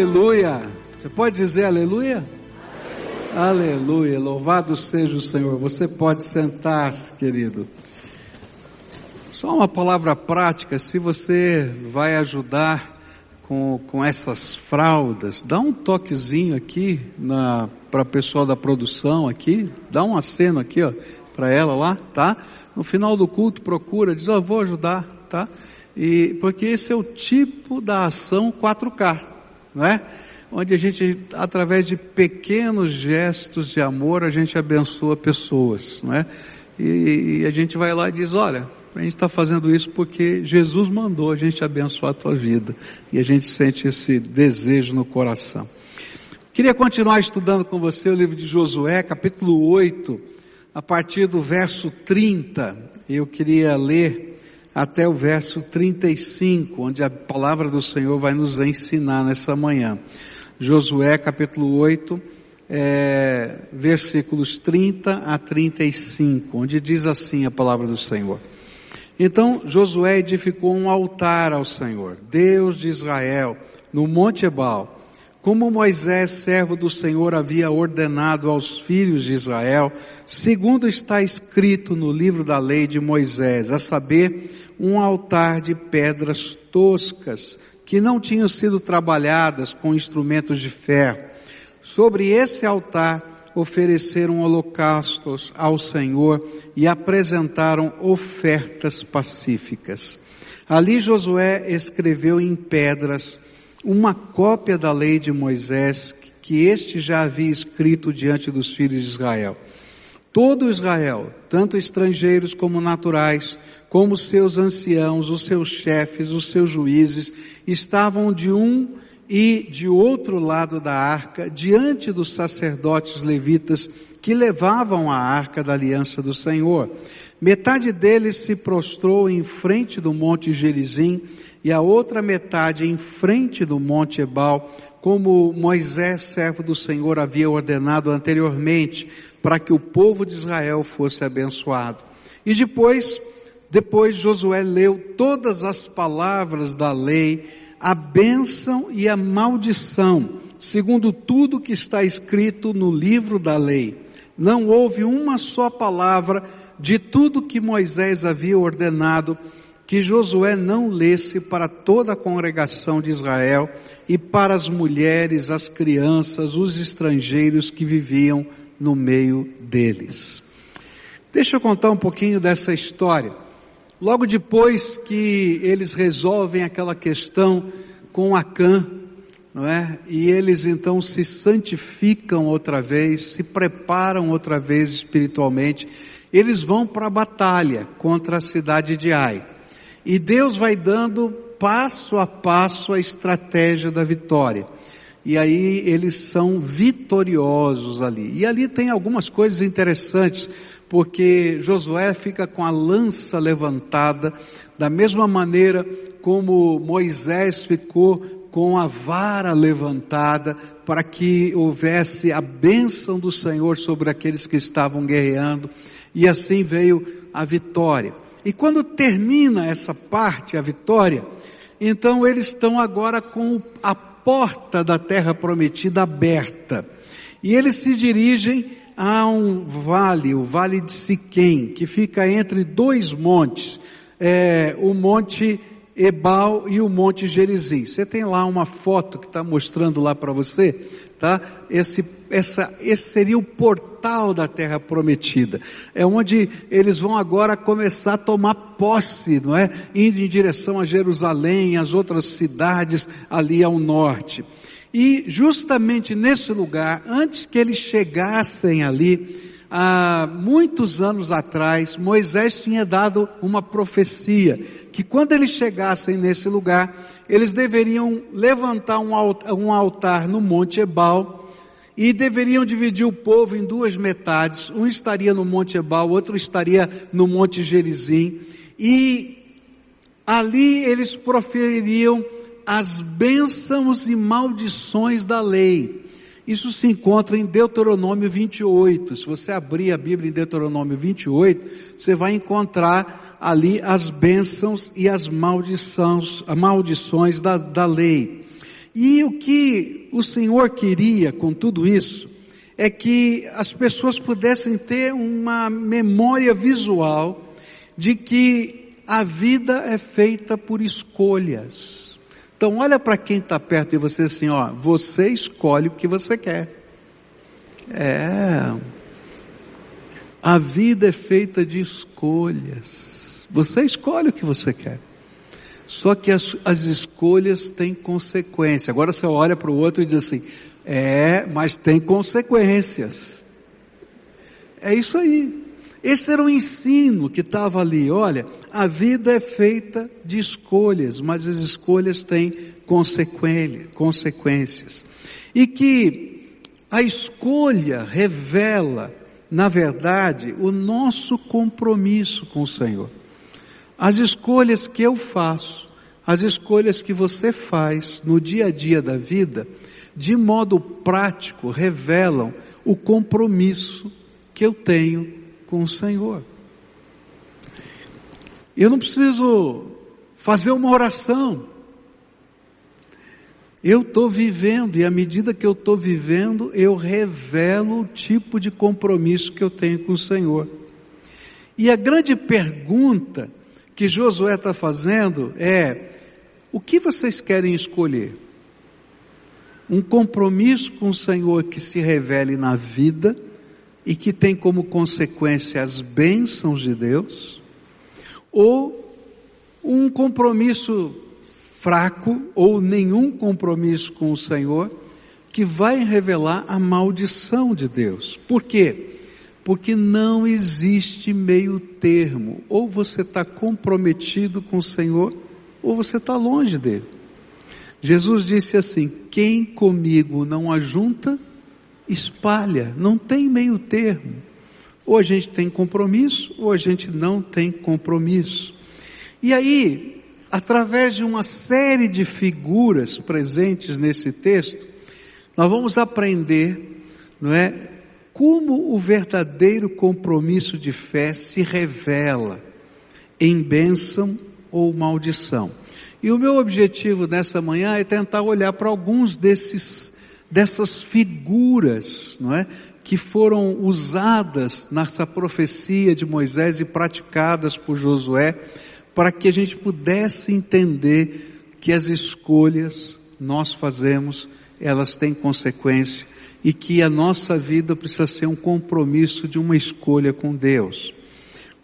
Aleluia. Você pode dizer aleluia? Aleluia. aleluia. Louvado seja o Senhor. Você pode sentar-se, querido. Só uma palavra prática, se você vai ajudar com, com essas fraldas, dá um toquezinho aqui para o pessoal da produção aqui, dá um aceno aqui, ó, para ela lá, tá? No final do culto procura, diz, ó, oh, vou ajudar, tá? E, porque esse é o tipo da ação 4K, não é? Onde a gente, através de pequenos gestos de amor, a gente abençoa pessoas, não é? E, e a gente vai lá e diz, olha, a gente está fazendo isso porque Jesus mandou a gente abençoar a tua vida. E a gente sente esse desejo no coração. Queria continuar estudando com você o livro de Josué, capítulo 8, a partir do verso 30. Eu queria ler até o verso 35, onde a palavra do Senhor vai nos ensinar nessa manhã. Josué capítulo 8, é, versículos 30 a 35, onde diz assim a palavra do Senhor. Então Josué edificou um altar ao Senhor, Deus de Israel, no Monte Ebal, como Moisés, servo do Senhor, havia ordenado aos filhos de Israel, segundo está escrito no livro da lei de Moisés, a saber, um altar de pedras toscas, que não tinham sido trabalhadas com instrumentos de ferro. Sobre esse altar ofereceram holocaustos ao Senhor e apresentaram ofertas pacíficas. Ali Josué escreveu em pedras uma cópia da lei de Moisés que este já havia escrito diante dos filhos de Israel. Todo Israel, tanto estrangeiros como naturais, como seus anciãos, os seus chefes, os seus juízes, estavam de um e de outro lado da arca, diante dos sacerdotes levitas que levavam a arca da aliança do Senhor. Metade deles se prostrou em frente do monte Gerizim e a outra metade em frente do Monte Ebal, como Moisés, servo do Senhor, havia ordenado anteriormente, para que o povo de Israel fosse abençoado. E depois, depois Josué leu todas as palavras da lei, a bênção e a maldição, segundo tudo que está escrito no livro da lei. Não houve uma só palavra de tudo que Moisés havia ordenado que Josué não lesse para toda a congregação de Israel e para as mulheres, as crianças, os estrangeiros que viviam no meio deles. Deixa eu contar um pouquinho dessa história. Logo depois que eles resolvem aquela questão com Acã, não é? E eles então se santificam outra vez, se preparam outra vez espiritualmente, eles vão para a batalha contra a cidade de Ai. E Deus vai dando passo a passo a estratégia da vitória. E aí eles são vitoriosos ali. E ali tem algumas coisas interessantes, porque Josué fica com a lança levantada, da mesma maneira como Moisés ficou com a vara levantada, para que houvesse a bênção do Senhor sobre aqueles que estavam guerreando. E assim veio a vitória. E quando termina essa parte, a vitória, então eles estão agora com a porta da terra prometida aberta. E eles se dirigem a um vale, o vale de Siquém, que fica entre dois montes, é, o monte Ebal e o Monte Gerizim. Você tem lá uma foto que está mostrando lá para você, tá? Esse, essa, esse seria o portal da Terra Prometida. É onde eles vão agora começar a tomar posse, não é? Indo em direção a Jerusalém, as outras cidades ali ao norte. E justamente nesse lugar, antes que eles chegassem ali, há muitos anos atrás, Moisés tinha dado uma profecia, que quando eles chegassem nesse lugar, eles deveriam levantar um altar no Monte Ebal, e deveriam dividir o povo em duas metades, um estaria no Monte Ebal, outro estaria no Monte Gerizim, e ali eles profeririam as bênçãos e maldições da lei. Isso se encontra em Deuteronômio 28. Se você abrir a Bíblia em Deuteronômio 28, você vai encontrar ali as bênçãos e as maldições, maldições da, da lei. E o que o Senhor queria com tudo isso é que as pessoas pudessem ter uma memória visual de que a vida é feita por escolhas. Então olha para quem está perto de você assim, ó, você escolhe o que você quer. É. A vida é feita de escolhas. Você escolhe o que você quer. Só que as, as escolhas têm consequência. Agora você olha para o outro e diz assim: é, mas tem consequências. É isso aí. Esse era o ensino que estava ali. Olha, a vida é feita de escolhas, mas as escolhas têm consequências. E que a escolha revela, na verdade, o nosso compromisso com o Senhor. As escolhas que eu faço, as escolhas que você faz no dia a dia da vida, de modo prático, revelam o compromisso que eu tenho com o Senhor. Eu não preciso fazer uma oração. Eu estou vivendo, e à medida que eu estou vivendo, eu revelo o tipo de compromisso que eu tenho com o Senhor. E a grande pergunta que Josué está fazendo é: o que vocês querem escolher? um compromisso com o Senhor que se revele na vida e que tem como consequência as bênçãos de Deus, ou um compromisso fraco ou nenhum compromisso com o Senhor que vai revelar a maldição de Deus. Por quê? Porque não existe meio termo. Ou você está comprometido com o Senhor, ou você está longe dele. Jesus disse assim: quem comigo não ajunta, espalha, não tem meio termo. Ou a gente tem compromisso, ou a gente não tem compromisso. E aí, através de uma série de figuras presentes nesse texto, nós vamos aprender, não é, como o verdadeiro compromisso de fé se revela em bênção ou maldição. E o meu objetivo nessa manhã é tentar olhar para alguns desses, dessas figuras, não é? Que foram usadas nessa profecia de Moisés e praticadas por Josué, para que a gente pudesse entender que as escolhas nós fazemos, elas têm consequência e que a nossa vida precisa ser um compromisso de uma escolha com Deus.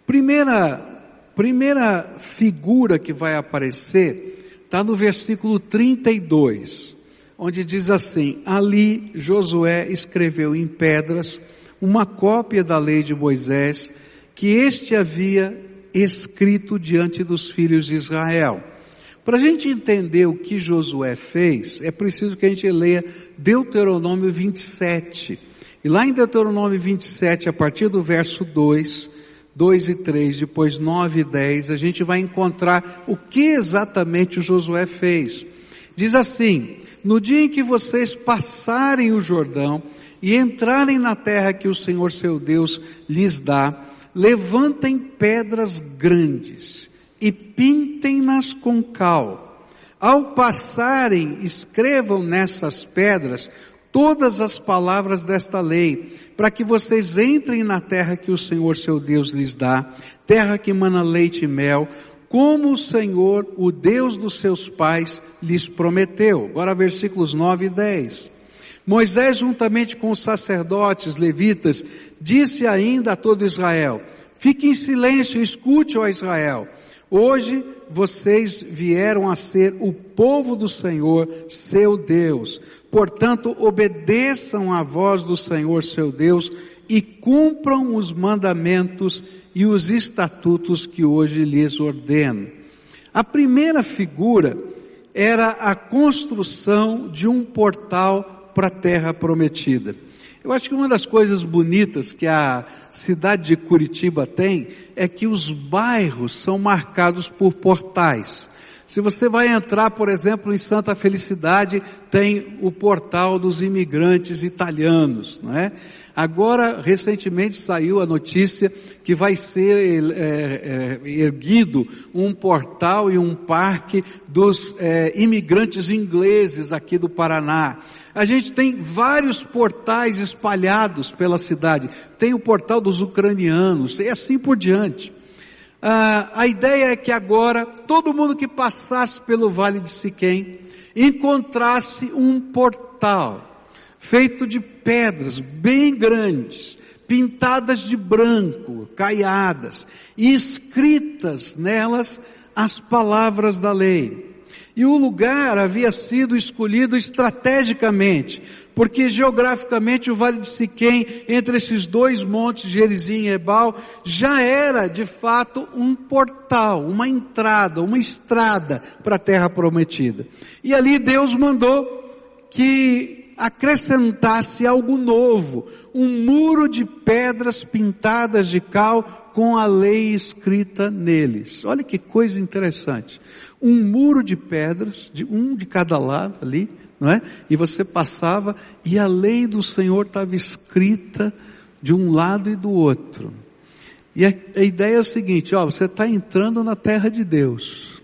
Primeira primeira figura que vai aparecer está no versículo 32, onde diz assim: Ali Josué escreveu em pedras uma cópia da lei de Moisés que este havia escrito diante dos filhos de Israel. Para a gente entender o que Josué fez, é preciso que a gente leia Deuteronômio 27. E lá em Deuteronômio 27, a partir do verso 2, 2 e 3, depois 9 e 10, a gente vai encontrar o que exatamente Josué fez. Diz assim: No dia em que vocês passarem o Jordão e entrarem na terra que o Senhor seu Deus lhes dá, levantem pedras grandes e pintem-nas com cal. Ao passarem, escrevam nessas pedras todas as palavras desta lei, para que vocês entrem na terra que o Senhor seu Deus lhes dá, terra que mana leite e mel, como o Senhor, o Deus dos seus pais, lhes prometeu. Agora versículos 9 e 10. Moisés, juntamente com os sacerdotes levitas, disse ainda a todo Israel, fique em silêncio, escute, ó Israel. Hoje vocês vieram a ser o povo do Senhor, seu Deus. Portanto, obedeçam à voz do Senhor, seu Deus, e cumpram os mandamentos e os estatutos que hoje lhes ordeno. A primeira figura era a construção de um portal para a terra prometida. Eu acho que uma das coisas bonitas que a cidade de Curitiba tem é que os bairros são marcados por portais. Se você vai entrar, por exemplo, em Santa Felicidade, tem o portal dos imigrantes italianos, não é? Agora, recentemente saiu a notícia que vai ser é, é, erguido um portal e um parque dos é, imigrantes ingleses aqui do Paraná. A gente tem vários portais espalhados pela cidade. Tem o portal dos ucranianos e assim por diante. Ah, a ideia é que agora todo mundo que passasse pelo Vale de Siquém encontrasse um portal feito de pedras bem grandes, pintadas de branco, caiadas, e escritas nelas as palavras da lei. E o lugar havia sido escolhido estrategicamente, porque geograficamente o Vale de Siquém, entre esses dois montes, Gerizim e Ebal, já era de fato um portal, uma entrada, uma estrada para a terra prometida. E ali Deus mandou que acrescentasse algo novo, um muro de pedras pintadas de cal com a lei escrita neles. Olha que coisa interessante um muro de pedras, de um de cada lado ali, não é? E você passava e a lei do Senhor estava escrita de um lado e do outro. E a, a ideia é a seguinte, ó, você está entrando na terra de Deus.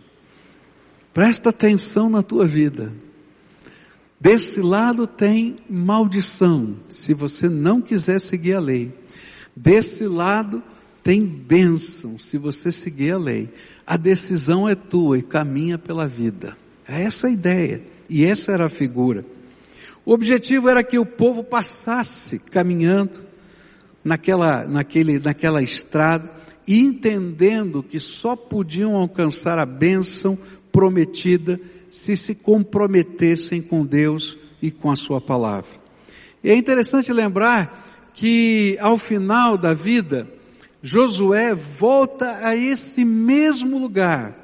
Presta atenção na tua vida. Desse lado tem maldição, se você não quiser seguir a lei. Desse lado tem bênção se você seguir a lei. A decisão é tua e caminha pela vida. É essa a ideia. E essa era a figura. O objetivo era que o povo passasse caminhando naquela, naquele, naquela estrada, entendendo que só podiam alcançar a bênção prometida se se comprometessem com Deus e com a sua palavra. E é interessante lembrar que ao final da vida, Josué volta a esse mesmo lugar,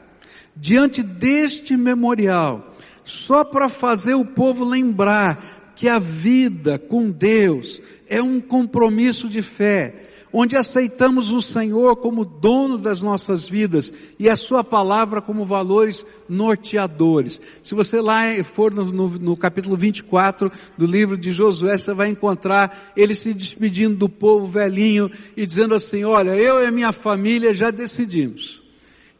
diante deste memorial, só para fazer o povo lembrar que a vida com Deus é um compromisso de fé, onde aceitamos o Senhor como dono das nossas vidas e a Sua palavra como valores norteadores. Se você lá for no, no, no, capítulo 24 do livro de Josué, você vai encontrar ele se despedindo do povo velhinho e dizendo assim, olha, eu e a minha família já decidimos.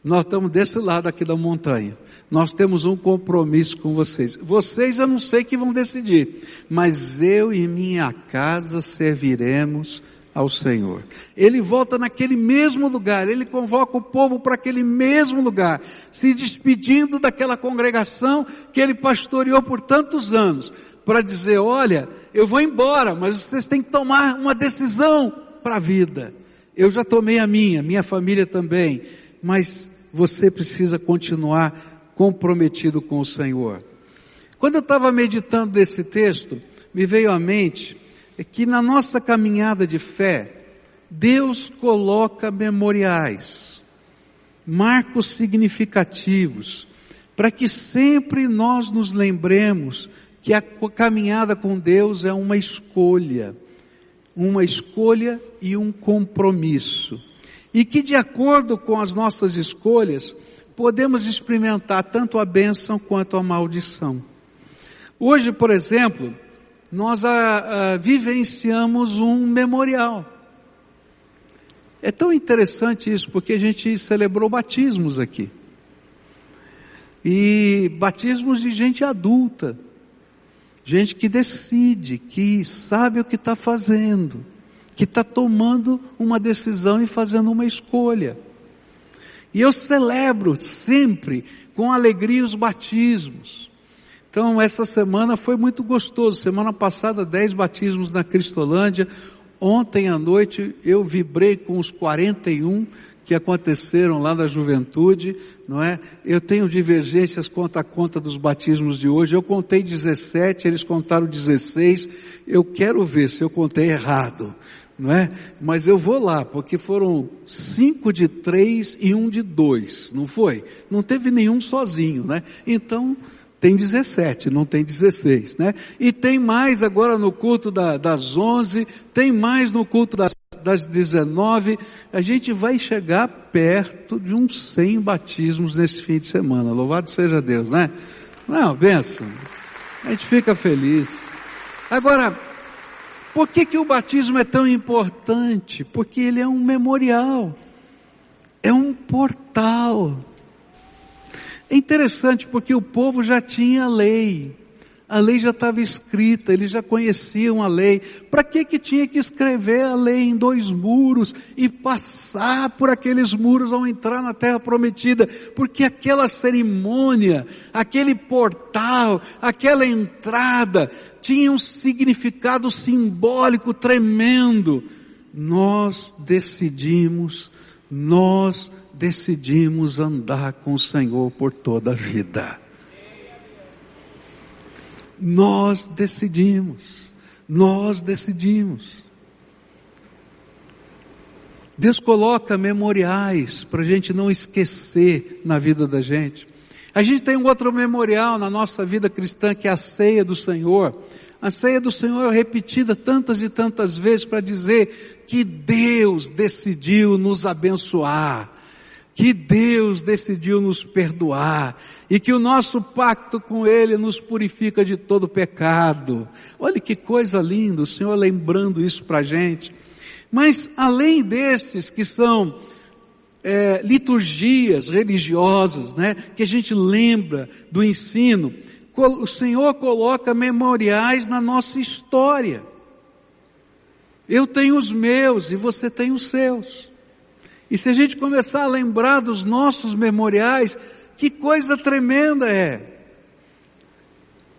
Nós estamos desse lado aqui da montanha. Nós temos um compromisso com vocês. Vocês eu não sei que vão decidir, mas eu e minha casa serviremos ao Senhor. Ele volta naquele mesmo lugar, ele convoca o povo para aquele mesmo lugar, se despedindo daquela congregação que ele pastoreou por tantos anos, para dizer: olha, eu vou embora, mas vocês têm que tomar uma decisão para a vida. Eu já tomei a minha, minha família também, mas você precisa continuar comprometido com o Senhor. Quando eu estava meditando nesse texto, me veio à mente é que na nossa caminhada de fé, Deus coloca memoriais, marcos significativos, para que sempre nós nos lembremos que a caminhada com Deus é uma escolha, uma escolha e um compromisso. E que de acordo com as nossas escolhas, podemos experimentar tanto a bênção quanto a maldição. Hoje, por exemplo, nós a, ah, a, ah, vivenciamos um memorial. É tão interessante isso, porque a gente celebrou batismos aqui. E batismos de gente adulta. Gente que decide, que sabe o que está fazendo, que está tomando uma decisão e fazendo uma escolha. E eu celebro sempre com alegria os batismos. Então, essa semana foi muito gostoso. Semana passada, 10 batismos na Cristolândia. Ontem à noite eu vibrei com os 41 que aconteceram lá na juventude, não é? Eu tenho divergências quanto à conta dos batismos de hoje. Eu contei 17, eles contaram 16. Eu quero ver se eu contei errado, não é? Mas eu vou lá, porque foram cinco de três e um de dois, não foi? Não teve nenhum sozinho, né? Então, tem 17, não tem 16, né? E tem mais agora no culto da, das 11, tem mais no culto das, das 19. A gente vai chegar perto de uns 100 batismos nesse fim de semana. Louvado seja Deus, né? Não, benção. A gente fica feliz. Agora, por que que o batismo é tão importante? Porque ele é um memorial. É um portal é interessante porque o povo já tinha a lei. A lei já estava escrita, eles já conheciam a lei. Para que que tinha que escrever a lei em dois muros e passar por aqueles muros ao entrar na terra prometida? Porque aquela cerimônia, aquele portal, aquela entrada tinha um significado simbólico tremendo. Nós decidimos, nós decidimos andar com o Senhor por toda a vida. Nós decidimos, nós decidimos. Deus coloca memoriais para a gente não esquecer na vida da gente. A gente tem um outro memorial na nossa vida cristã que é a ceia do Senhor. A ceia do Senhor é repetida tantas e tantas vezes para dizer que Deus decidiu nos abençoar que Deus decidiu nos perdoar e que o nosso pacto com Ele nos purifica de todo pecado. Olha que coisa linda, o Senhor lembrando isso para a gente. Mas além destes que são é, liturgias religiosas, né, que a gente lembra do ensino, o Senhor coloca memoriais na nossa história. Eu tenho os meus e você tem os seus. E se a gente começar a lembrar dos nossos memoriais, que coisa tremenda é.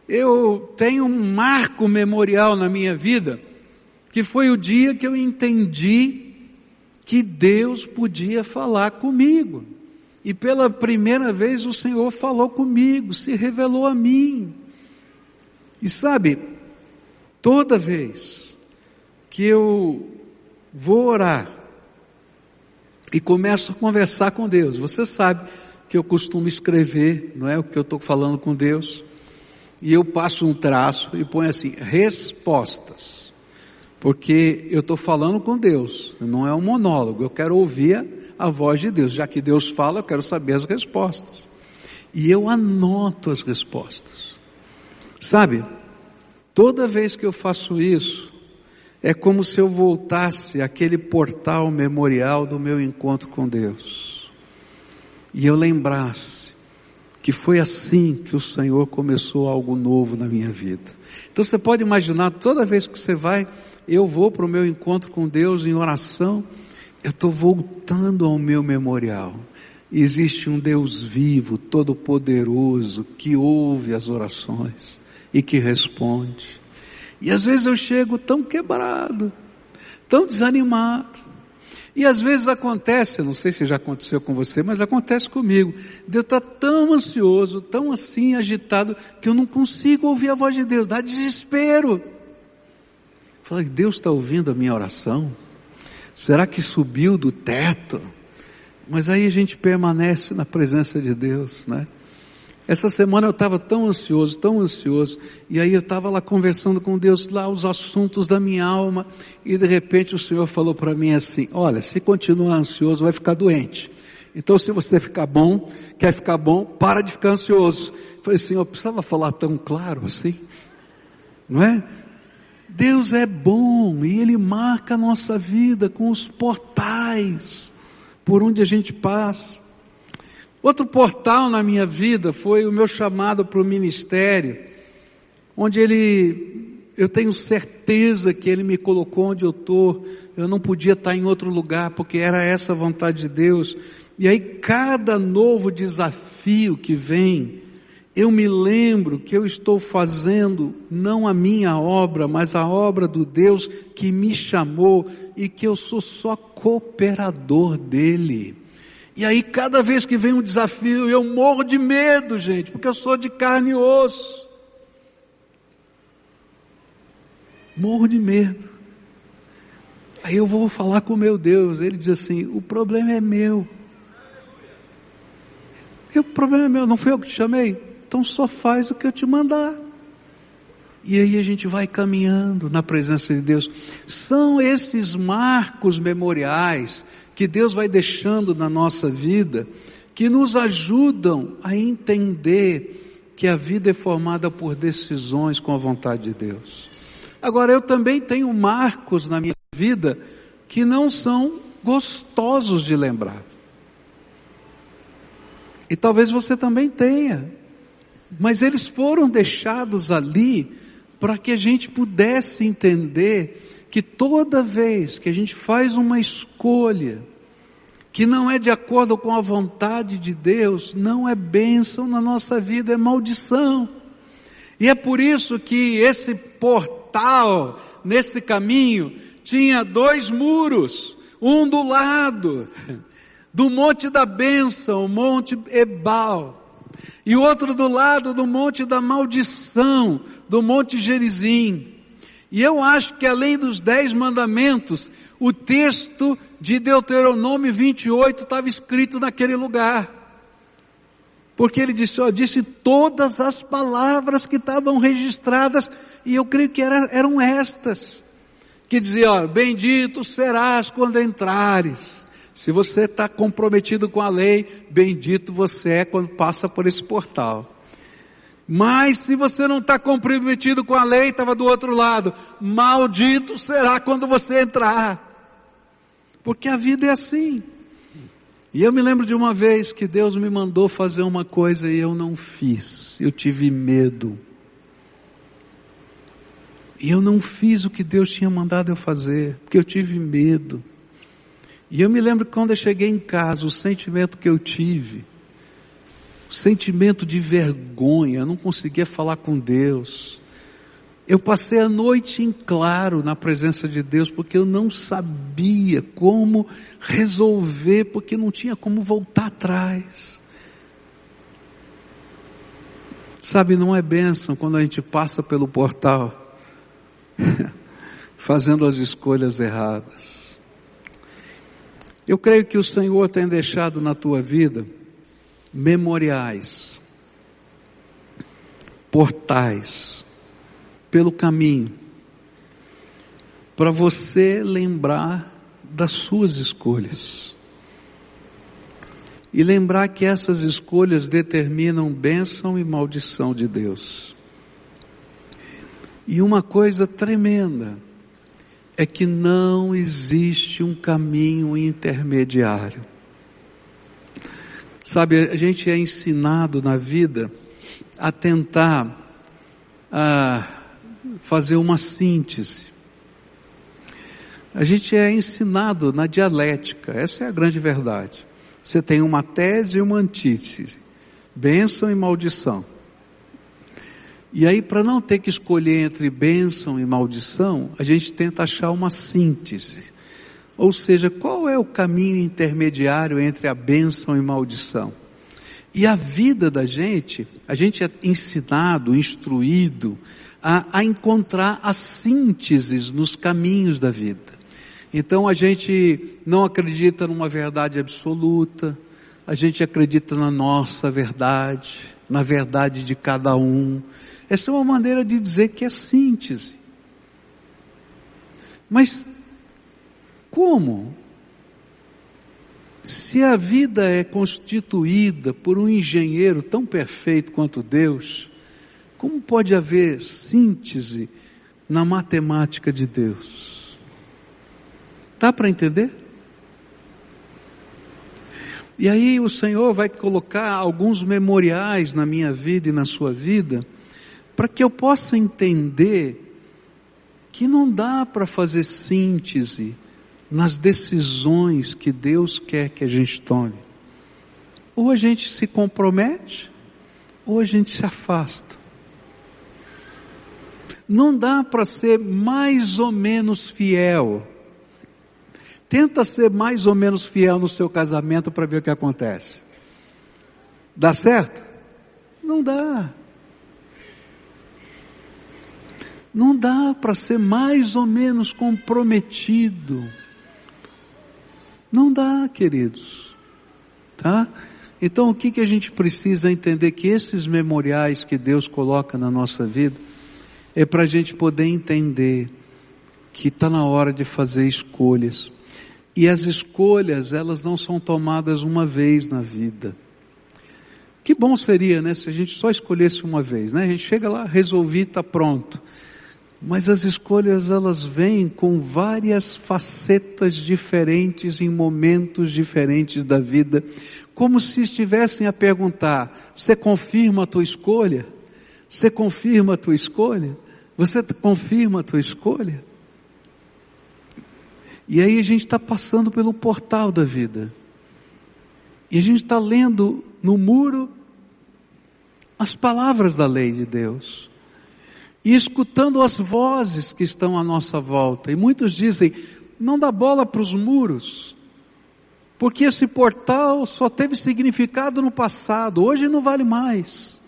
Eu tenho um marco memorial na minha vida, que foi o dia que eu entendi que Deus podia falar comigo. E pela primeira vez o Senhor falou comigo, se revelou a mim. E sabe, toda vez que eu vou orar, e começo a conversar com Deus. Você sabe que eu costumo escrever, não é o que eu estou falando com Deus, e eu passo um traço e ponho assim, respostas. Porque eu estou falando com Deus, não é um monólogo, eu quero ouvir a voz de Deus. Já que Deus fala, eu quero saber as respostas. E eu anoto as respostas. Sabe, toda vez que eu faço isso, é como se eu voltasse àquele portal memorial do meu encontro com Deus. E eu lembrasse que foi assim que o Senhor começou algo novo na minha vida. Então você pode imaginar, toda vez que você vai, eu vou para o meu encontro com Deus em oração, eu estou voltando ao meu memorial. Existe um Deus vivo, todo-poderoso, que ouve as orações e que responde. E às vezes eu chego tão quebrado, tão desanimado. E às vezes acontece, não sei se já aconteceu com você, mas acontece comigo. Deus está tão ansioso, tão assim agitado, que eu não consigo ouvir a voz de Deus, dá desespero. Fala, Deus está ouvindo a minha oração? Será que subiu do teto? Mas aí a gente permanece na presença de Deus, né? Essa semana eu estava tão ansioso, tão ansioso, e aí eu estava lá conversando com Deus, lá os assuntos da minha alma, e de repente o Senhor falou para mim assim: Olha, se continuar ansioso, vai ficar doente. Então, se você ficar bom, quer ficar bom, para de ficar ansioso. Eu falei, Senhor, precisava falar tão claro assim? Não é? Deus é bom e Ele marca a nossa vida com os portais por onde a gente passa. Outro portal na minha vida foi o meu chamado para o ministério, onde ele, eu tenho certeza que ele me colocou onde eu estou, eu não podia estar em outro lugar, porque era essa a vontade de Deus. E aí cada novo desafio que vem, eu me lembro que eu estou fazendo não a minha obra, mas a obra do Deus que me chamou e que eu sou só cooperador dele. E aí, cada vez que vem um desafio, eu morro de medo, gente, porque eu sou de carne e osso. Morro de medo. Aí eu vou falar com o meu Deus. Ele diz assim: o problema é meu. o problema é meu, não foi eu que te chamei. Então só faz o que eu te mandar. E aí a gente vai caminhando na presença de Deus. São esses marcos memoriais que Deus vai deixando na nossa vida que nos ajudam a entender que a vida é formada por decisões com a vontade de Deus. Agora eu também tenho marcos na minha vida que não são gostosos de lembrar. E talvez você também tenha. Mas eles foram deixados ali para que a gente pudesse entender que toda vez que a gente faz uma escolha que não é de acordo com a vontade de Deus, não é bênção na nossa vida, é maldição. E é por isso que esse portal, nesse caminho, tinha dois muros, um do lado do Monte da Bênção, o Monte Ebal, e outro do lado do Monte da Maldição, do Monte Gerizim. E eu acho que além dos dez mandamentos, o texto de Deuteronômio 28 estava escrito naquele lugar. Porque ele disse, ó, disse todas as palavras que estavam registradas, e eu creio que era, eram estas. Que dizia, ó, bendito serás quando entrares se você está comprometido com a lei, bendito você é quando passa por esse portal. Mas se você não está comprometido com a lei, estava do outro lado, maldito será quando você entrar. Porque a vida é assim. E eu me lembro de uma vez que Deus me mandou fazer uma coisa e eu não fiz. Eu tive medo. E eu não fiz o que Deus tinha mandado eu fazer, porque eu tive medo. E eu me lembro que quando eu cheguei em casa, o sentimento que eu tive, o sentimento de vergonha, eu não conseguia falar com Deus. Eu passei a noite em claro na presença de Deus, porque eu não sabia como resolver, porque não tinha como voltar atrás. Sabe, não é bênção quando a gente passa pelo portal, fazendo as escolhas erradas. Eu creio que o Senhor tem deixado na tua vida memoriais, portais, pelo caminho, para você lembrar das suas escolhas. E lembrar que essas escolhas determinam bênção e maldição de Deus. E uma coisa tremenda, é que não existe um caminho intermediário. Sabe, a gente é ensinado na vida a tentar a fazer uma síntese. A gente é ensinado na dialética, essa é a grande verdade. Você tem uma tese e uma antítese, bênção e maldição. E aí, para não ter que escolher entre bênção e maldição, a gente tenta achar uma síntese. Ou seja, qual é o caminho intermediário entre a bênção e maldição? E a vida da gente, a gente é ensinado, instruído a, a encontrar as sínteses nos caminhos da vida. Então a gente não acredita numa verdade absoluta, a gente acredita na nossa verdade, na verdade de cada um. Essa é uma maneira de dizer que é síntese. Mas como? Se a vida é constituída por um engenheiro tão perfeito quanto Deus, como pode haver síntese na matemática de Deus? Dá para entender? E aí o Senhor vai colocar alguns memoriais na minha vida e na sua vida, para que eu possa entender que não dá para fazer síntese nas decisões que Deus quer que a gente tome. Ou a gente se compromete, ou a gente se afasta. Não dá para ser mais ou menos fiel. Tenta ser mais ou menos fiel no seu casamento para ver o que acontece. Dá certo? Não dá. Não dá para ser mais ou menos comprometido. Não dá, queridos. Tá? Então o que, que a gente precisa entender? Que esses memoriais que Deus coloca na nossa vida é para a gente poder entender que está na hora de fazer escolhas. E as escolhas, elas não são tomadas uma vez na vida. Que bom seria, né, se a gente só escolhesse uma vez, né? A gente chega lá, resolvi, está pronto. Mas as escolhas elas vêm com várias facetas diferentes em momentos diferentes da vida, como se estivessem a perguntar: você confirma a tua escolha? Você confirma a tua escolha? Você confirma a tua escolha? E aí a gente está passando pelo portal da vida. E a gente está lendo no muro as palavras da lei de Deus e escutando as vozes que estão à nossa volta. E muitos dizem: não dá bola para os muros, porque esse portal só teve significado no passado, hoje não vale mais.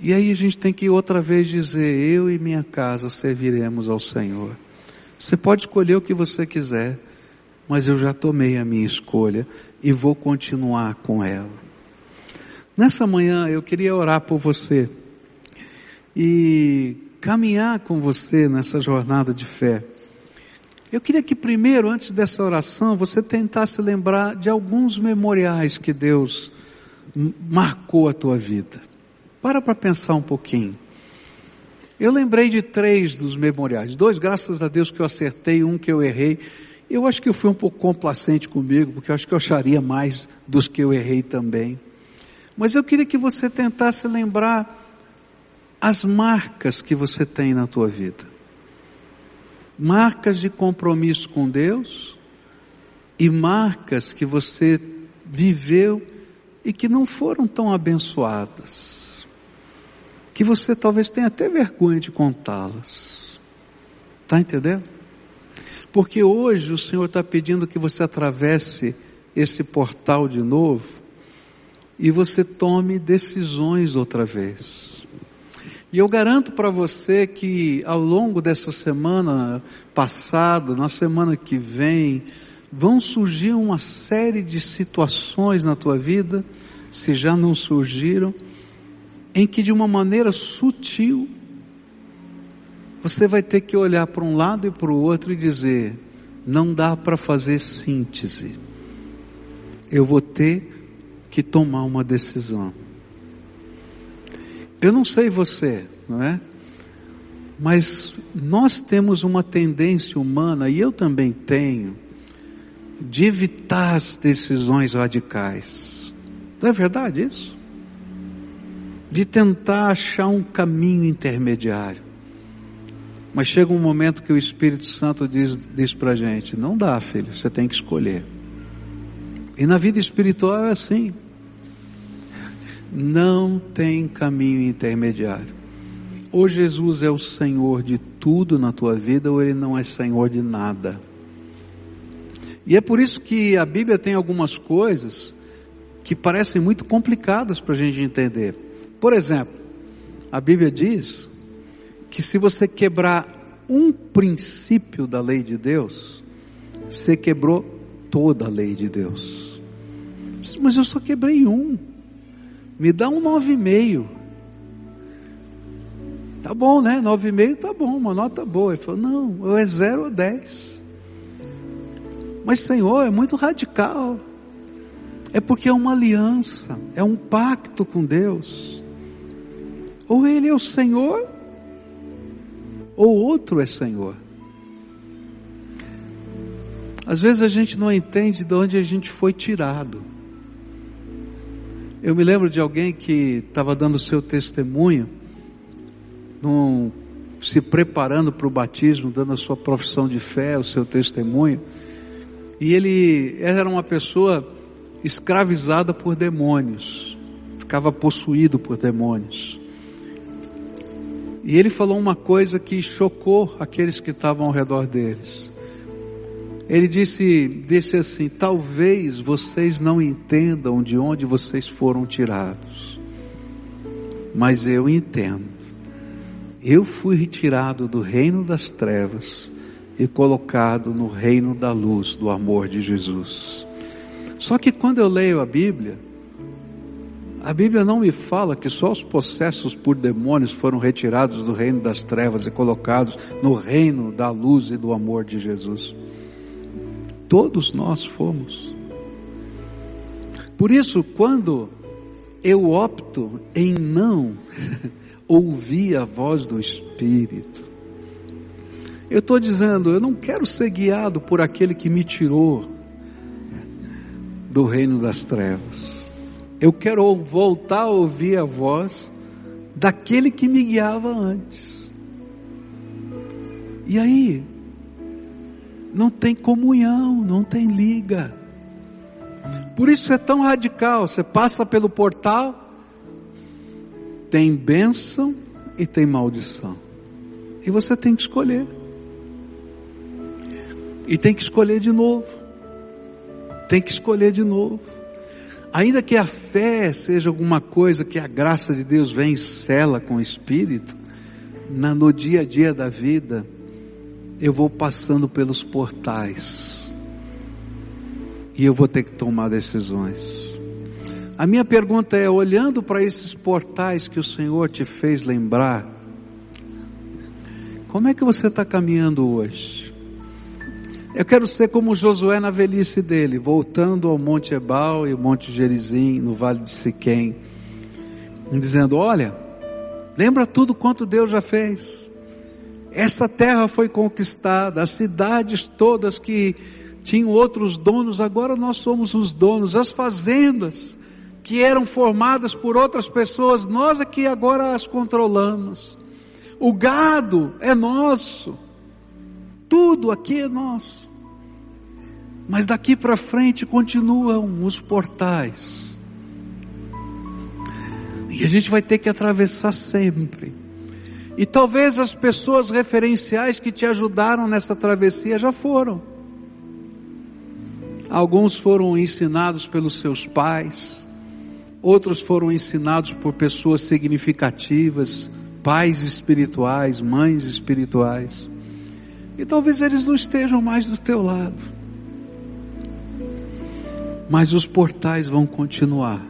E aí a gente tem que outra vez dizer: eu e minha casa serviremos ao Senhor. Você pode escolher o que você quiser, mas eu já tomei a minha escolha e vou continuar com ela. Nessa manhã eu queria orar por você e caminhar com você nessa jornada de fé. Eu queria que primeiro, antes dessa oração, você tentasse lembrar de alguns memoriais que Deus marcou a tua vida. Para para pensar um pouquinho. Eu lembrei de três dos memoriais. Dois, graças a Deus que eu acertei, um que eu errei. Eu acho que eu fui um pouco complacente comigo, porque eu acho que eu acharia mais dos que eu errei também. Mas eu queria que você tentasse lembrar as marcas que você tem na tua vida. Marcas de compromisso com Deus e marcas que você viveu e que não foram tão abençoadas. Que você talvez tenha até vergonha de contá-las. Está entendendo? Porque hoje o Senhor está pedindo que você atravesse esse portal de novo e você tome decisões outra vez. E eu garanto para você que ao longo dessa semana passada, na semana que vem, vão surgir uma série de situações na tua vida, se já não surgiram, em que de uma maneira sutil, você vai ter que olhar para um lado e para o outro e dizer: não dá para fazer síntese. Eu vou ter que tomar uma decisão. Eu não sei você, não é? Mas nós temos uma tendência humana, e eu também tenho, de evitar as decisões radicais. Não é verdade isso? De tentar achar um caminho intermediário. Mas chega um momento que o Espírito Santo diz, diz para a gente: não dá, filho, você tem que escolher. E na vida espiritual é assim não tem caminho intermediário. Ou Jesus é o Senhor de tudo na tua vida, ou Ele não é Senhor de nada. E é por isso que a Bíblia tem algumas coisas que parecem muito complicadas para a gente entender. Por exemplo, a Bíblia diz que se você quebrar um princípio da lei de Deus, você quebrou toda a lei de Deus. Mas eu só quebrei um. Me dá um nove e meio. Tá bom, né? Nove e meio tá bom, uma nota boa. Ele falou, não, é zero ou dez. Mas Senhor, é muito radical. É porque é uma aliança, é um pacto com Deus. Ou Ele é o Senhor, ou outro é Senhor. Às vezes a gente não entende de onde a gente foi tirado. Eu me lembro de alguém que estava dando o seu testemunho, num, se preparando para o batismo, dando a sua profissão de fé, o seu testemunho. E ele era uma pessoa escravizada por demônios, ficava possuído por demônios. E ele falou uma coisa que chocou aqueles que estavam ao redor deles. Ele disse, disse assim: talvez vocês não entendam de onde vocês foram tirados, mas eu entendo. Eu fui retirado do reino das trevas e colocado no reino da luz do amor de Jesus. Só que quando eu leio a Bíblia, A Bíblia não me fala que só os possessos por demônios foram retirados do reino das trevas e colocados no reino da luz e do amor de Jesus. Todos nós fomos. Por isso, quando eu opto em não ouvir a voz do Espírito, eu estou dizendo, eu não quero ser guiado por aquele que me tirou do reino das trevas. Eu quero voltar a ouvir a voz daquele que me guiava antes. E aí, não tem comunhão, não tem liga. Por isso é tão radical. Você passa pelo portal, tem bênção e tem maldição. E você tem que escolher. E tem que escolher de novo. Tem que escolher de novo. Ainda que a fé seja alguma coisa que a graça de Deus vem e sela com o Espírito, na, no dia a dia da vida, eu vou passando pelos portais. E eu vou ter que tomar decisões. A minha pergunta é, olhando para esses portais que o Senhor te fez lembrar, como é que você está caminhando hoje? Eu quero ser como Josué na velhice dele, voltando ao Monte Ebal e ao Monte Gerizim, no Vale de Siquém, dizendo: Olha, lembra tudo quanto Deus já fez. Essa terra foi conquistada, as cidades todas que tinham outros donos, agora nós somos os donos, as fazendas que eram formadas por outras pessoas, nós aqui agora as controlamos. O gado é nosso. Tudo aqui é nosso. Mas daqui para frente continuam os portais. E a gente vai ter que atravessar sempre. E talvez as pessoas referenciais que te ajudaram nessa travessia já foram. Alguns foram ensinados pelos seus pais, outros foram ensinados por pessoas significativas, pais espirituais, mães espirituais. E talvez eles não estejam mais do teu lado mas os portais vão continuar.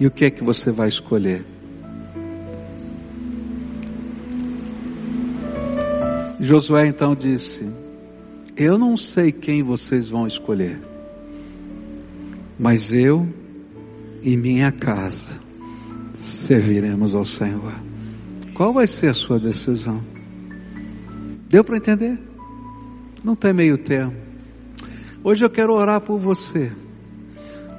E o que é que você vai escolher? Josué então disse: Eu não sei quem vocês vão escolher, mas eu e minha casa serviremos ao Senhor. Qual vai ser a sua decisão? Deu para entender? Não tem meio termo. Hoje eu quero orar por você,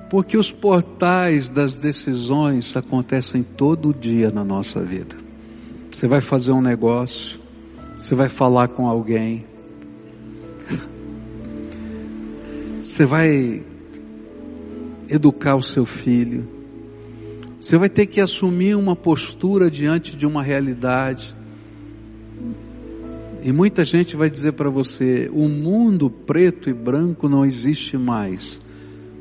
porque os portais das decisões acontecem todo dia na nossa vida. Você vai fazer um negócio, você vai falar com alguém, você vai educar o seu filho, você vai ter que assumir uma postura diante de uma realidade. E muita gente vai dizer para você: o mundo preto e branco não existe mais.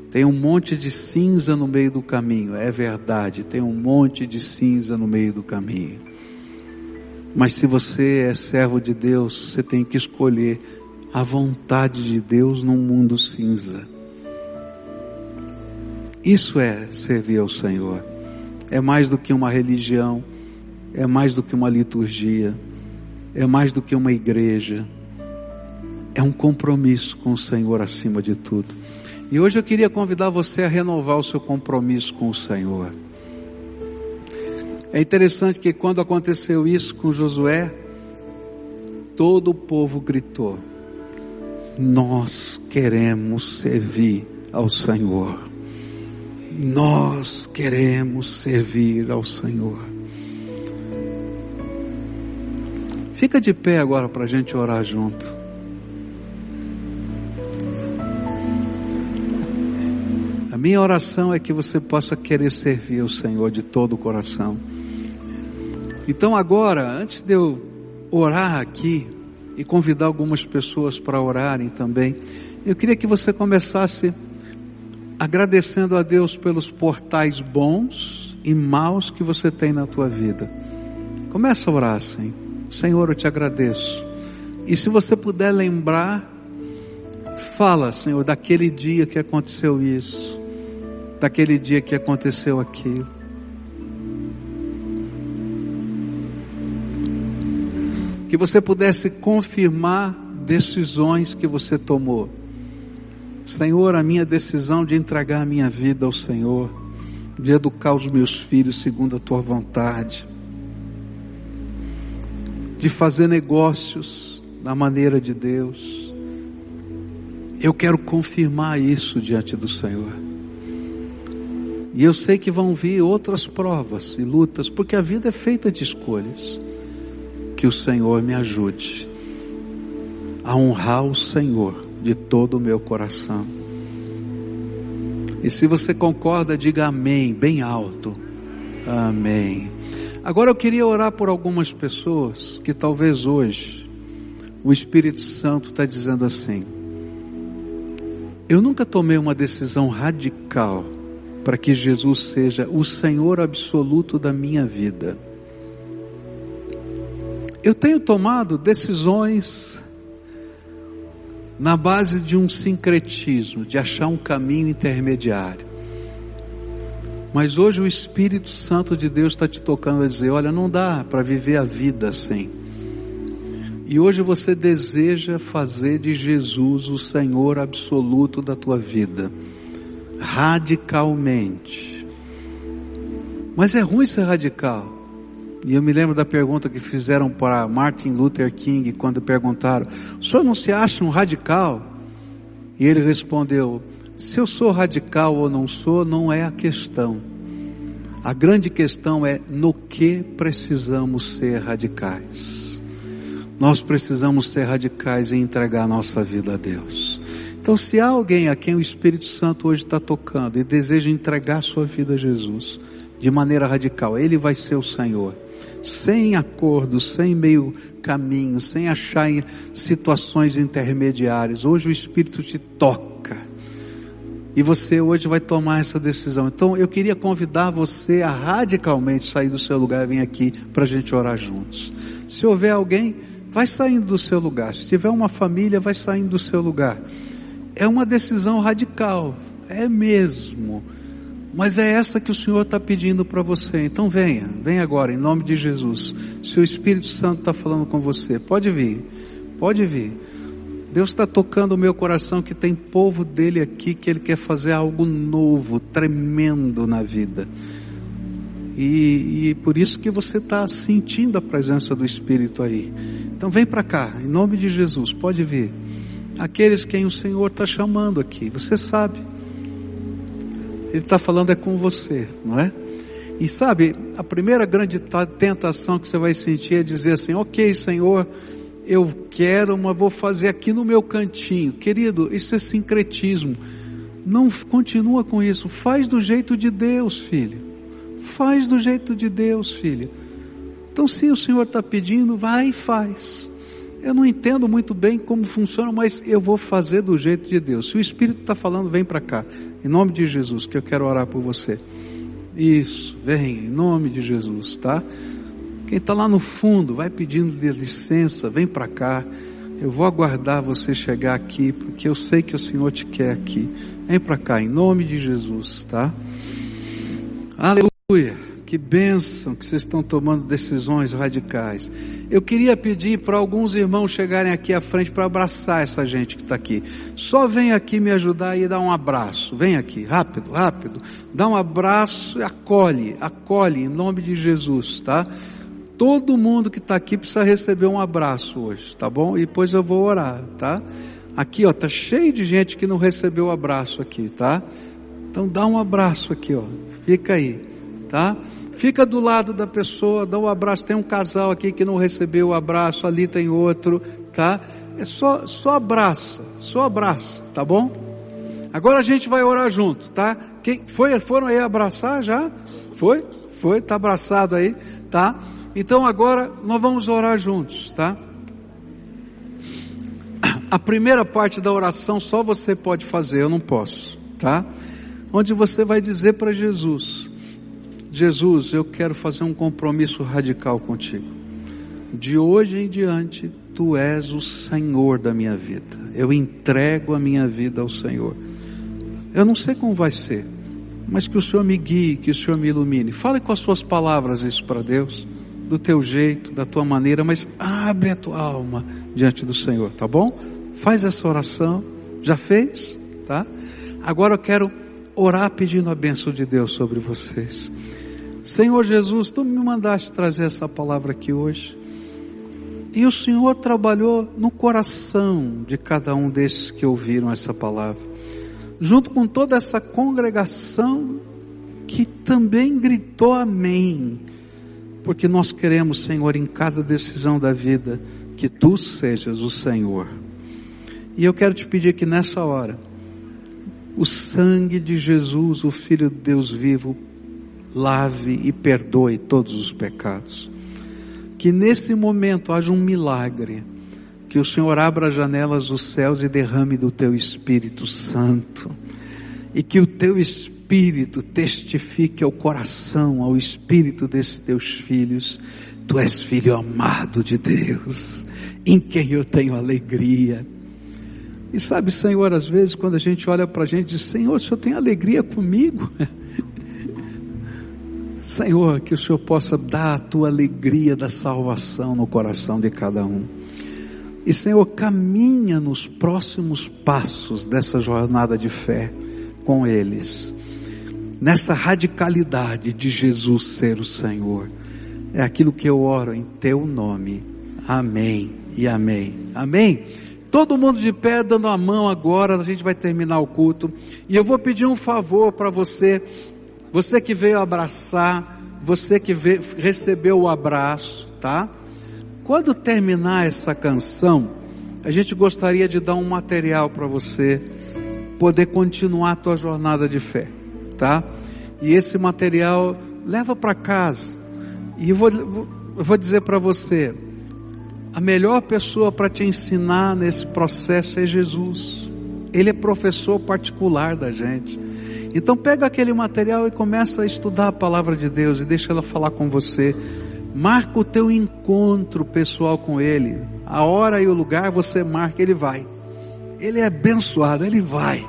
Tem um monte de cinza no meio do caminho. É verdade, tem um monte de cinza no meio do caminho. Mas se você é servo de Deus, você tem que escolher a vontade de Deus num mundo cinza. Isso é servir ao Senhor. É mais do que uma religião, é mais do que uma liturgia é mais do que uma igreja, é um compromisso com o Senhor acima de tudo. E hoje eu queria convidar você a renovar o seu compromisso com o Senhor. É interessante que quando aconteceu isso com Josué, todo o povo gritou: Nós queremos servir ao Senhor. Nós queremos servir ao Senhor. Fica de pé agora para a gente orar junto. A minha oração é que você possa querer servir o Senhor de todo o coração. Então agora, antes de eu orar aqui e convidar algumas pessoas para orarem também, eu queria que você começasse agradecendo a Deus pelos portais bons e maus que você tem na tua vida. Começa a orar assim. Senhor, eu te agradeço. E se você puder lembrar, fala, Senhor, daquele dia que aconteceu isso. daquele dia que aconteceu aquilo. Que você pudesse confirmar decisões que você tomou. Senhor, a minha decisão de entregar a minha vida ao Senhor, de educar os meus filhos segundo a tua vontade, de fazer negócios na maneira de Deus. Eu quero confirmar isso diante do Senhor. E eu sei que vão vir outras provas e lutas, porque a vida é feita de escolhas. Que o Senhor me ajude a honrar o Senhor de todo o meu coração. E se você concorda, diga amém, bem alto. Amém. Agora eu queria orar por algumas pessoas que talvez hoje o Espírito Santo está dizendo assim: Eu nunca tomei uma decisão radical para que Jesus seja o Senhor absoluto da minha vida. Eu tenho tomado decisões na base de um sincretismo, de achar um caminho intermediário. Mas hoje o Espírito Santo de Deus está te tocando a dizer: olha, não dá para viver a vida assim. E hoje você deseja fazer de Jesus o Senhor absoluto da tua vida, radicalmente. Mas é ruim ser radical. E eu me lembro da pergunta que fizeram para Martin Luther King quando perguntaram: o senhor não se acha um radical? E ele respondeu: se eu sou radical ou não sou, não é a questão. A grande questão é no que precisamos ser radicais. Nós precisamos ser radicais em entregar nossa vida a Deus. Então, se há alguém a quem o Espírito Santo hoje está tocando e deseja entregar sua vida a Jesus de maneira radical, Ele vai ser o Senhor sem acordo, sem meio caminho, sem achar situações intermediárias. Hoje o Espírito te toca. E você hoje vai tomar essa decisão. Então eu queria convidar você a radicalmente sair do seu lugar e vir aqui para a gente orar juntos. Se houver alguém, vai saindo do seu lugar. Se tiver uma família, vai saindo do seu lugar. É uma decisão radical. É mesmo. Mas é essa que o Senhor está pedindo para você. Então venha, venha agora, em nome de Jesus. Se o Espírito Santo está falando com você, pode vir, pode vir. Deus está tocando o meu coração que tem povo dele aqui que ele quer fazer algo novo, tremendo na vida. E, e por isso que você está sentindo a presença do Espírito aí. Então vem para cá, em nome de Jesus, pode vir. Aqueles quem o Senhor está chamando aqui, você sabe. Ele está falando é com você, não é? E sabe, a primeira grande tentação que você vai sentir é dizer assim: Ok, Senhor, eu quero, mas vou fazer aqui no meu cantinho. Querido, isso é sincretismo. Não continua com isso. Faz do jeito de Deus, filho. Faz do jeito de Deus, filho. Então, se o Senhor está pedindo, vai e faz. Eu não entendo muito bem como funciona, mas eu vou fazer do jeito de Deus. Se o Espírito está falando, vem para cá. Em nome de Jesus, que eu quero orar por você. Isso, vem, em nome de Jesus, tá? Quem está lá no fundo, vai pedindo licença, vem para cá. Eu vou aguardar você chegar aqui, porque eu sei que o Senhor te quer aqui. Vem para cá, em nome de Jesus, tá? Aleluia. Que bênção que vocês estão tomando decisões radicais. Eu queria pedir para alguns irmãos chegarem aqui à frente para abraçar essa gente que está aqui. Só vem aqui me ajudar e dar um abraço. Vem aqui, rápido, rápido. Dá um abraço e acolhe, acolhe em nome de Jesus, tá? Todo mundo que está aqui precisa receber um abraço hoje, tá bom? E depois eu vou orar, tá? Aqui, ó, tá cheio de gente que não recebeu o abraço aqui, tá? Então dá um abraço aqui, ó. Fica aí, tá? Fica do lado da pessoa, dá um abraço. Tem um casal aqui que não recebeu o abraço, ali tem outro, tá? É só, só abraça, só abraça, tá bom? Agora a gente vai orar junto, tá? Quem foi, foram aí abraçar já? Foi? Foi? Tá abraçado aí, tá? Então agora nós vamos orar juntos, tá? A primeira parte da oração só você pode fazer, eu não posso, tá? Onde você vai dizer para Jesus: Jesus, eu quero fazer um compromisso radical contigo. De hoje em diante, tu és o Senhor da minha vida. Eu entrego a minha vida ao Senhor. Eu não sei como vai ser, mas que o Senhor me guie, que o Senhor me ilumine. Fale com as suas palavras isso para Deus, do teu jeito, da tua maneira, mas abre a tua alma diante do Senhor, tá bom? Faz essa oração. Já fez? Tá? Agora eu quero orar pedindo a bênção de Deus sobre vocês. Senhor Jesus, tu me mandaste trazer essa palavra aqui hoje. E o Senhor trabalhou no coração de cada um desses que ouviram essa palavra. Junto com toda essa congregação que também gritou amém. Porque nós queremos, Senhor, em cada decisão da vida, que tu sejas o Senhor. E eu quero te pedir que nessa hora, o sangue de Jesus, o Filho de Deus vivo, lave e perdoe todos os pecados. Que nesse momento haja um milagre, que o Senhor abra as janelas dos céus e derrame do teu Espírito Santo, e que o teu Espírito testifique ao coração, ao Espírito desses teus filhos, tu és filho amado de Deus, em quem eu tenho alegria. E sabe, Senhor, às vezes quando a gente olha para a gente diz, Senhor, o Senhor tem alegria comigo? Senhor, que o Senhor possa dar a tua alegria da salvação no coração de cada um. E Senhor, caminha nos próximos passos dessa jornada de fé com eles. Nessa radicalidade de Jesus ser o Senhor. É aquilo que eu oro em teu nome. Amém e amém. Amém. Todo mundo de pé dando a mão agora, a gente vai terminar o culto. E eu vou pedir um favor para você você que veio abraçar, você que veio, recebeu o abraço, tá? Quando terminar essa canção, a gente gostaria de dar um material para você poder continuar a tua jornada de fé, tá? E esse material leva para casa. E eu vou, eu vou dizer para você, a melhor pessoa para te ensinar nesse processo é Jesus. Ele é professor particular da gente. Então pega aquele material e começa a estudar a palavra de Deus e deixa ela falar com você. Marca o teu encontro pessoal com Ele. A hora e o lugar você marca, Ele vai. Ele é abençoado, Ele vai.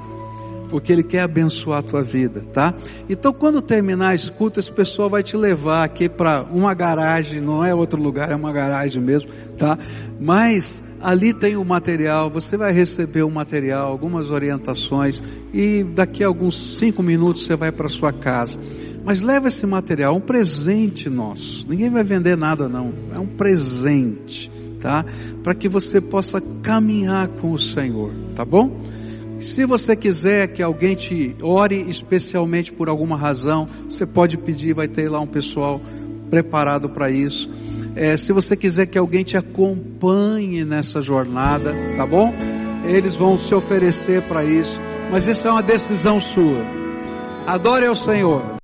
Porque Ele quer abençoar a tua vida, tá? Então quando terminar a escuta, esse pessoal vai te levar aqui para uma garagem, não é outro lugar, é uma garagem mesmo, tá? Mas Ali tem o material, você vai receber o material, algumas orientações e daqui a alguns cinco minutos você vai para sua casa. Mas leva esse material, um presente nosso. Ninguém vai vender nada não, é um presente, tá? Para que você possa caminhar com o Senhor, tá bom? Se você quiser que alguém te ore especialmente por alguma razão, você pode pedir, vai ter lá um pessoal preparado para isso. É, se você quiser que alguém te acompanhe nessa jornada, tá bom? Eles vão se oferecer para isso, mas isso é uma decisão sua. Adore ao Senhor.